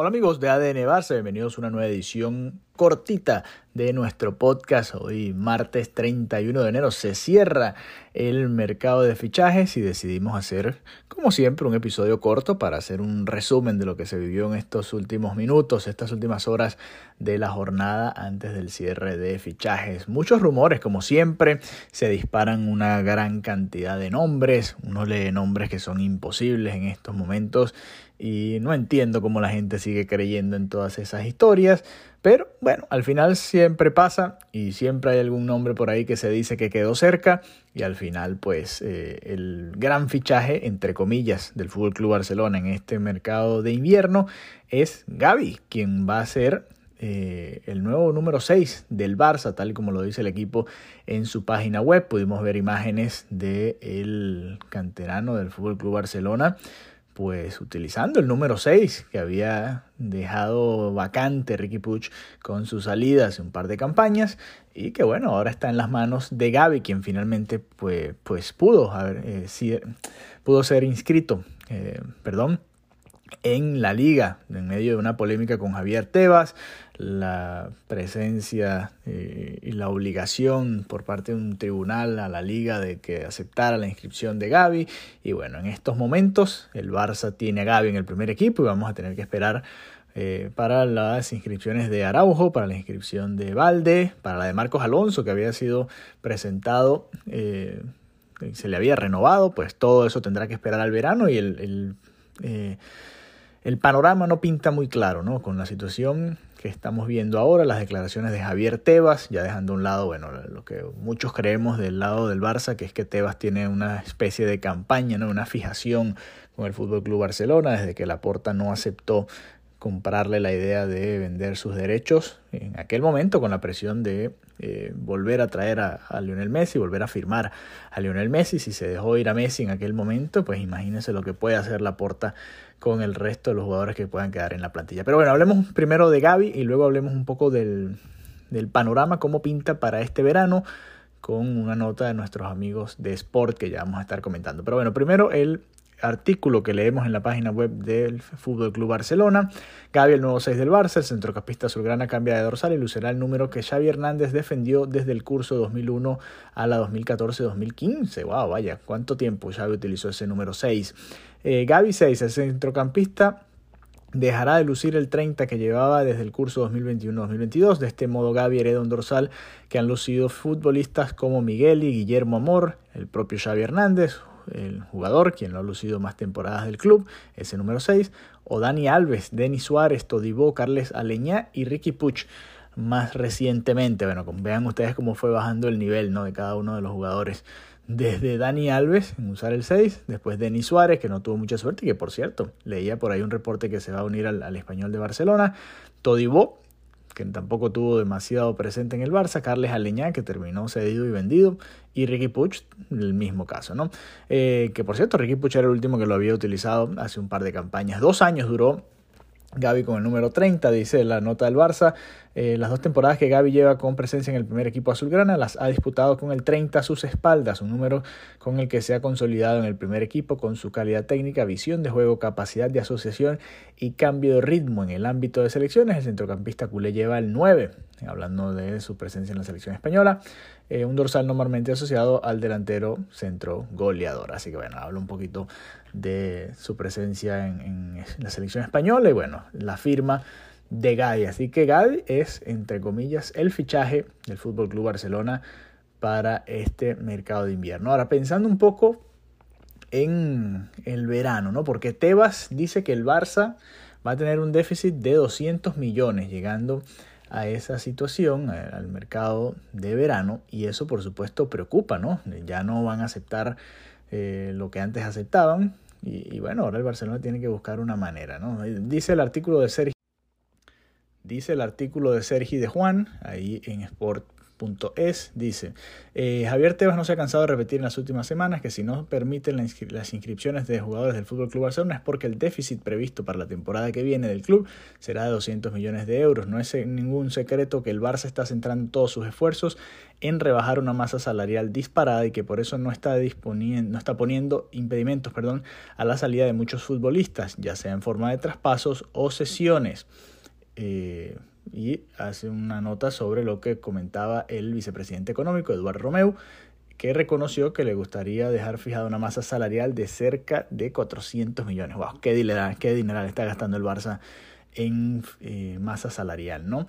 Hola amigos de ADN Barça, bienvenidos a una nueva edición cortita de nuestro podcast. Hoy martes 31 de enero se cierra el mercado de fichajes y decidimos hacer, como siempre, un episodio corto para hacer un resumen de lo que se vivió en estos últimos minutos, estas últimas horas de la jornada antes del cierre de fichajes. Muchos rumores, como siempre, se disparan una gran cantidad de nombres. Uno lee nombres que son imposibles en estos momentos y no entiendo cómo la gente sigue creyendo en todas esas historias, pero bueno, al final siempre pasa y siempre hay algún nombre por ahí que se dice que quedó cerca y al final pues eh, el gran fichaje entre comillas del Fútbol Barcelona en este mercado de invierno es Gaby, quien va a ser eh, el nuevo número 6 del Barça, tal como lo dice el equipo en su página web. Pudimos ver imágenes del el canterano del Fútbol Barcelona pues utilizando el número 6 que había dejado vacante Ricky Puch con su salida hace un par de campañas y que bueno, ahora está en las manos de Gaby, quien finalmente pues, pues pudo, haber, eh, pudo ser inscrito, eh, perdón, en la liga, en medio de una polémica con Javier Tebas, la presencia eh, y la obligación por parte de un tribunal a la liga de que aceptara la inscripción de Gaby. Y bueno, en estos momentos el Barça tiene a Gaby en el primer equipo y vamos a tener que esperar eh, para las inscripciones de Araujo, para la inscripción de Valde, para la de Marcos Alonso que había sido presentado. Eh, se le había renovado, pues todo eso tendrá que esperar al verano y el, el el panorama no pinta muy claro, ¿no? Con la situación que estamos viendo ahora, las declaraciones de Javier Tebas, ya dejando a un lado, bueno, lo que muchos creemos del lado del Barça, que es que Tebas tiene una especie de campaña, ¿no? Una fijación con el Fútbol Club Barcelona desde que Laporta no aceptó comprarle la idea de vender sus derechos en aquel momento con la presión de eh, volver a traer a, Lionel Messi, volver a firmar a Lionel Messi. Si se dejó ir a Messi en aquel momento, pues imagínense lo que puede hacer la porta con el resto de los jugadores que puedan quedar en la plantilla. Pero bueno, hablemos primero de Gaby y luego hablemos un poco del, del panorama, cómo pinta para este verano con una nota de nuestros amigos de Sport que ya vamos a estar comentando. Pero bueno, primero el artículo que leemos en la página web del Fútbol Club Barcelona. Gaby, el nuevo 6 del Barça, el centrocampista azulgrana cambia de dorsal y lucirá el número que Xavi Hernández defendió desde el curso 2001 a la 2014-2015. Wow, vaya, cuánto tiempo Xavi utilizó ese número 6. Eh, Gaby 6, el centrocampista dejará de lucir el 30 que llevaba desde el curso 2021-2022. De este modo, Gaby hereda un dorsal que han lucido futbolistas como Miguel y Guillermo Amor, el propio Xavi Hernández, el jugador, quien lo ha lucido más temporadas del club, ese número 6, o Dani Alves, Denis Suárez, Todibó, Carles Aleñá y Ricky Puch más recientemente. Bueno, vean ustedes cómo fue bajando el nivel ¿no? de cada uno de los jugadores. Desde Dani Alves en usar el 6, después Denis Suárez, que no tuvo mucha suerte, y que por cierto, leía por ahí un reporte que se va a unir al, al español de Barcelona. Todibó, que tampoco tuvo demasiado presente en el Barça, Carles Aleñá, que terminó cedido y vendido, y Ricky Puch, el mismo caso, ¿no? Eh, que por cierto, Ricky Puch era el último que lo había utilizado hace un par de campañas. Dos años duró Gaby con el número 30, dice la nota del Barça. Eh, las dos temporadas que Gaby lleva con presencia en el primer equipo azulgrana las ha disputado con el 30 a sus espaldas, un número con el que se ha consolidado en el primer equipo con su calidad técnica, visión de juego, capacidad de asociación y cambio de ritmo en el ámbito de selecciones. El centrocampista culé lleva el 9, hablando de su presencia en la selección española, eh, un dorsal normalmente asociado al delantero centro goleador. Así que bueno, hablo un poquito de su presencia en, en la selección española y bueno, la firma de Gaby. Así que Gaby es, entre comillas, el fichaje del Fútbol Club Barcelona para este mercado de invierno. Ahora, pensando un poco en el verano, ¿no? Porque Tebas dice que el Barça va a tener un déficit de 200 millones llegando a esa situación, al mercado de verano, y eso por supuesto preocupa, ¿no? Ya no van a aceptar eh, lo que antes aceptaban, y, y, bueno, ahora el Barcelona tiene que buscar una manera, ¿no? Dice el artículo de Sergio Dice el artículo de Sergi de Juan, ahí en Sport Tebas.es dice, eh, Javier Tebas no se ha cansado de repetir en las últimas semanas que si no permiten las inscripciones de jugadores del Fútbol Club Barcelona es porque el déficit previsto para la temporada que viene del club será de 200 millones de euros. No es ningún secreto que el Barça está centrando todos sus esfuerzos en rebajar una masa salarial disparada y que por eso no está, disponiendo, no está poniendo impedimentos perdón, a la salida de muchos futbolistas, ya sea en forma de traspasos o sesiones. Eh, y hace una nota sobre lo que comentaba el vicepresidente económico, Eduardo Romeu, que reconoció que le gustaría dejar fijada una masa salarial de cerca de 400 millones. ¡Wow! ¡Qué dinero, qué está gastando el Barça en eh, masa salarial, ¿no?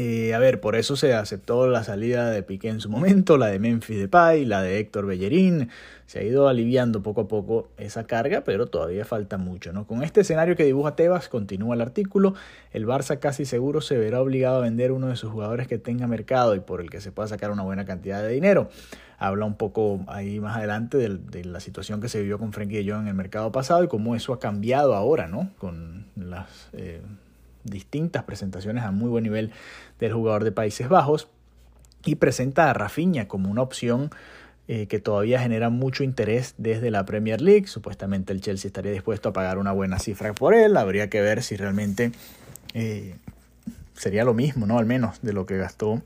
Eh, a ver, por eso se aceptó la salida de Piqué en su momento, la de Memphis Depay, la de Héctor Bellerín. Se ha ido aliviando poco a poco esa carga, pero todavía falta mucho. ¿no? Con este escenario que dibuja Tebas, continúa el artículo, el Barça casi seguro se verá obligado a vender uno de sus jugadores que tenga mercado y por el que se pueda sacar una buena cantidad de dinero. Habla un poco ahí más adelante de, la situación que se vivió con Frenkie de Jong en el mercado pasado y cómo eso ha cambiado ahora, ¿no? Con las... Eh, distintas presentaciones a muy buen nivel del jugador de Países Bajos y presenta a Rafinha como una opción eh, que todavía genera mucho interés desde la Premier League. Supuestamente el Chelsea estaría dispuesto a pagar una buena cifra por él. Habría que ver si realmente eh, sería lo mismo, ¿no? Al menos de lo que gastó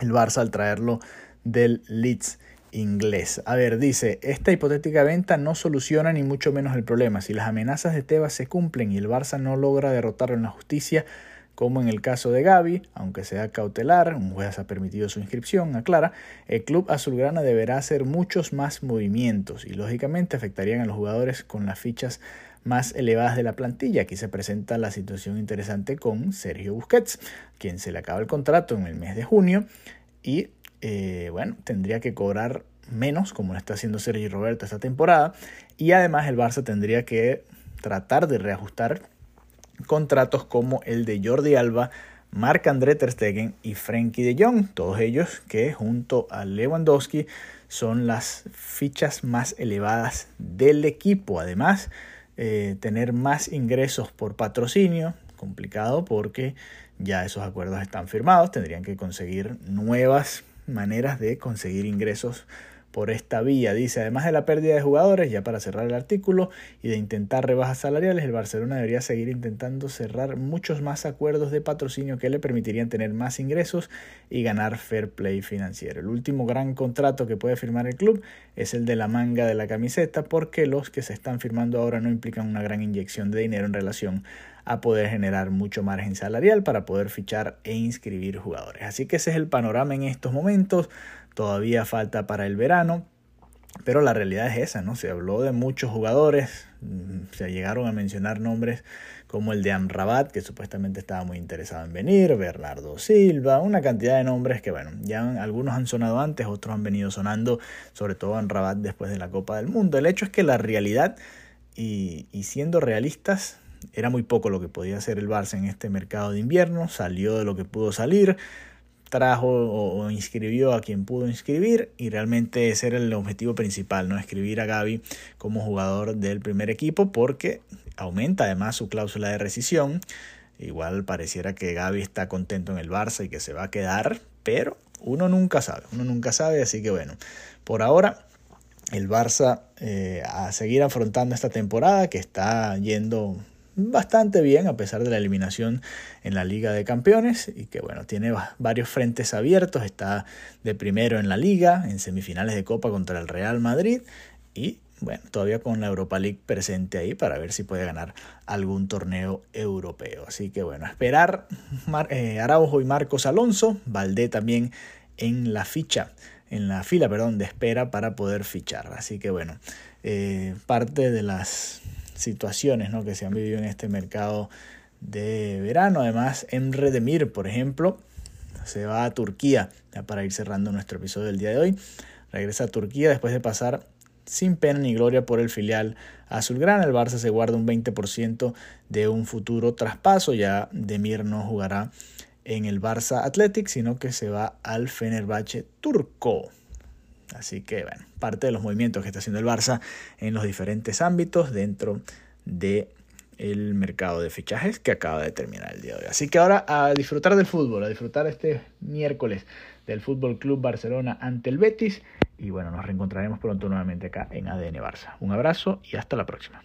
el Barça al traerlo del Leeds inglés. A ver, dice, esta hipotética venta no soluciona ni mucho menos el problema. Si las amenazas de Tebas se cumplen y el Barça no logra derrotarlo en la justicia, como en el caso de Gaby, aunque sea cautelar, un juez ha permitido su inscripción, aclara, el club azulgrana deberá hacer muchos más movimientos y lógicamente afectarían a los jugadores con las fichas más elevadas de la plantilla. Aquí se presenta la situación interesante con Sergio Busquets, quien se le acaba el contrato en el mes de junio y eh, bueno, tendría que cobrar menos, como lo está haciendo Sergio Roberto esta temporada, y además el Barça tendría que tratar de reajustar contratos como el de Jordi Alba, Marc-André Ter Stegen y Frenkie de Jong, todos ellos que junto a Lewandowski son las fichas más elevadas del equipo. Además, eh, tener más ingresos por patrocinio, complicado porque ya esos acuerdos están firmados, tendrían que conseguir nuevas maneras de conseguir ingresos por esta vía. Dice, además de la pérdida de jugadores, ya para cerrar el artículo, y de intentar rebajas salariales, el Barcelona debería seguir intentando cerrar muchos más acuerdos de patrocinio que le permitirían tener más ingresos y ganar fair play financiero. El último gran contrato que puede firmar el club es el de la manga de la camiseta, porque los que se están firmando ahora no implican una gran inyección de dinero en relación a poder generar mucho margen salarial para poder fichar e inscribir jugadores. Así que ese es el panorama en estos momentos todavía falta para el verano. Pero la realidad es esa, ¿no? Se habló de muchos jugadores, mm, se llegaron a mencionar nombres como el de Amrabat, que supuestamente estaba muy interesado en venir, Bernardo Silva, una cantidad de nombres que, bueno, ya algunos han sonado antes, otros han venido sonando, sobre todo Amrabat después de la Copa del Mundo. El hecho es que la realidad, y, y siendo realistas, era muy poco lo que podía hacer el Barça en este mercado de invierno, salió de lo que pudo salir, trajo o, inscribió a quien pudo inscribir y realmente ese era el objetivo principal, no escribir a Gaby como jugador del primer equipo porque aumenta además su cláusula de rescisión. Igual pareciera que Gaby está contento en el Barça y que se va a quedar, pero uno nunca sabe, uno nunca sabe, así que bueno, por ahora el Barça eh, a seguir afrontando esta temporada que está yendo bastante bien a pesar de la eliminación en la Liga de Campeones y que bueno, tiene varios frentes abiertos, está de primero en la liga, en semifinales de Copa contra el Real Madrid y bueno, todavía con la Europa League presente ahí para ver si puede ganar algún torneo europeo. Así que bueno, esperar eh, Araujo y Marcos Alonso, Valdé también en la ficha, en la fila, perdón, de espera para poder fichar. Así que bueno, eh, parte de las situaciones ¿no? que se han vivido en este mercado de verano. Además, Emre Demir, por ejemplo, se va a Turquía, ya para ir cerrando nuestro episodio del día de hoy. Regresa a Turquía después de pasar sin pena ni gloria por el filial azulgrana. El Barça se guarda un 20% de un futuro traspaso. Ya Demir no jugará en el Barça Athletic, sino que se va al Fenerbahce turco. Así que, bueno, parte de los movimientos que está haciendo el Barça en los diferentes ámbitos dentro de el mercado de fichajes que acaba de terminar el día de hoy. Así que ahora a disfrutar del fútbol, a disfrutar este miércoles del Fútbol Club Barcelona ante el Betis y bueno, nos reencontraremos pronto nuevamente acá en ADN Barça. Un abrazo y hasta la próxima.